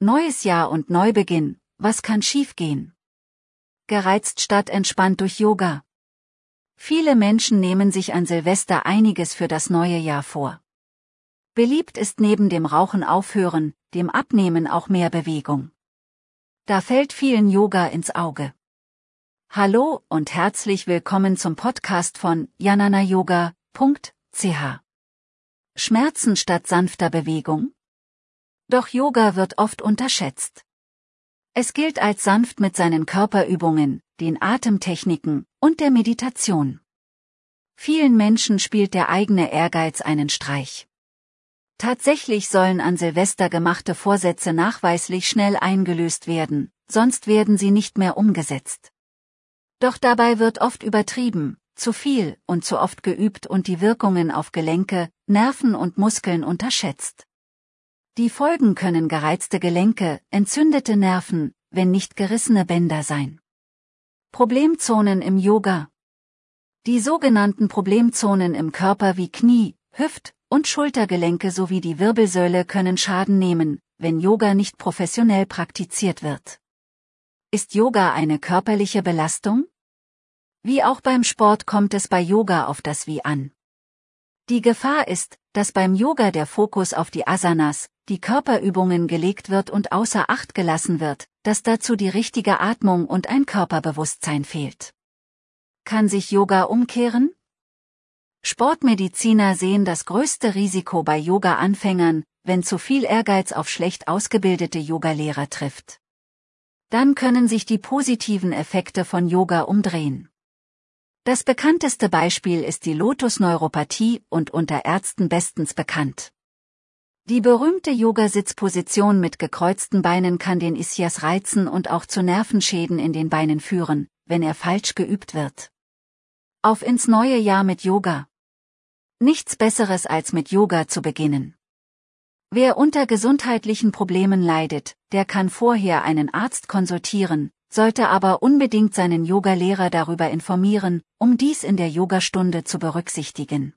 Neues Jahr und Neubeginn, was kann schiefgehen? Gereizt statt entspannt durch Yoga. Viele Menschen nehmen sich an Silvester einiges für das neue Jahr vor. Beliebt ist neben dem Rauchen aufhören, dem Abnehmen auch mehr Bewegung. Da fällt vielen Yoga ins Auge. Hallo und herzlich willkommen zum Podcast von jananayoga.ch. Schmerzen statt sanfter Bewegung? Doch Yoga wird oft unterschätzt. Es gilt als sanft mit seinen Körperübungen, den Atemtechniken und der Meditation. Vielen Menschen spielt der eigene Ehrgeiz einen Streich. Tatsächlich sollen an Silvester gemachte Vorsätze nachweislich schnell eingelöst werden, sonst werden sie nicht mehr umgesetzt. Doch dabei wird oft übertrieben, zu viel und zu oft geübt und die Wirkungen auf Gelenke, Nerven und Muskeln unterschätzt. Die Folgen können gereizte Gelenke, entzündete Nerven, wenn nicht gerissene Bänder sein. Problemzonen im Yoga. Die sogenannten Problemzonen im Körper wie Knie, Hüft- und Schultergelenke sowie die Wirbelsäule können Schaden nehmen, wenn Yoga nicht professionell praktiziert wird. Ist Yoga eine körperliche Belastung? Wie auch beim Sport kommt es bei Yoga auf das Wie an. Die Gefahr ist, dass beim Yoga der Fokus auf die Asanas, die Körperübungen gelegt wird und außer Acht gelassen wird, dass dazu die richtige Atmung und ein Körperbewusstsein fehlt. Kann sich Yoga umkehren? Sportmediziner sehen das größte Risiko bei Yoga-Anfängern, wenn zu viel Ehrgeiz auf schlecht ausgebildete Yogalehrer trifft. Dann können sich die positiven Effekte von Yoga umdrehen. Das bekannteste Beispiel ist die Lotusneuropathie und unter Ärzten bestens bekannt. Die berühmte Yoga-Sitzposition mit gekreuzten Beinen kann den Ischias reizen und auch zu Nervenschäden in den Beinen führen, wenn er falsch geübt wird. Auf ins neue Jahr mit Yoga. Nichts Besseres als mit Yoga zu beginnen. Wer unter gesundheitlichen Problemen leidet, der kann vorher einen Arzt konsultieren, sollte aber unbedingt seinen Yogalehrer darüber informieren, um dies in der Yogastunde zu berücksichtigen.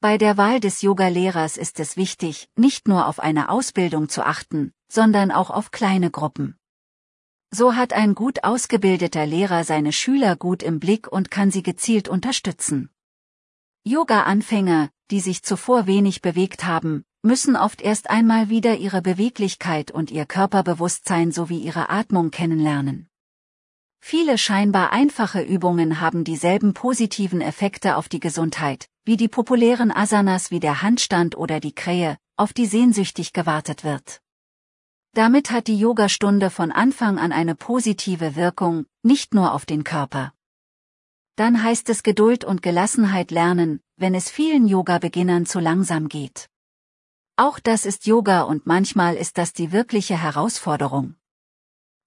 Bei der Wahl des Yogalehrers ist es wichtig, nicht nur auf eine Ausbildung zu achten, sondern auch auf kleine Gruppen. So hat ein gut ausgebildeter Lehrer seine Schüler gut im Blick und kann sie gezielt unterstützen. Yoga-Anfänger, die sich zuvor wenig bewegt haben, müssen oft erst einmal wieder ihre Beweglichkeit und ihr Körperbewusstsein sowie ihre Atmung kennenlernen. Viele scheinbar einfache Übungen haben dieselben positiven Effekte auf die Gesundheit, wie die populären Asanas wie der Handstand oder die Krähe, auf die sehnsüchtig gewartet wird. Damit hat die Yogastunde von Anfang an eine positive Wirkung, nicht nur auf den Körper. Dann heißt es Geduld und Gelassenheit lernen, wenn es vielen Yoga-Beginnern zu langsam geht. Auch das ist Yoga und manchmal ist das die wirkliche Herausforderung.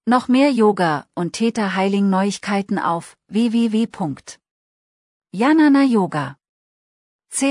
Noch mehr Yoga und Theta Healing Neuigkeiten auf www.janana Yoga ch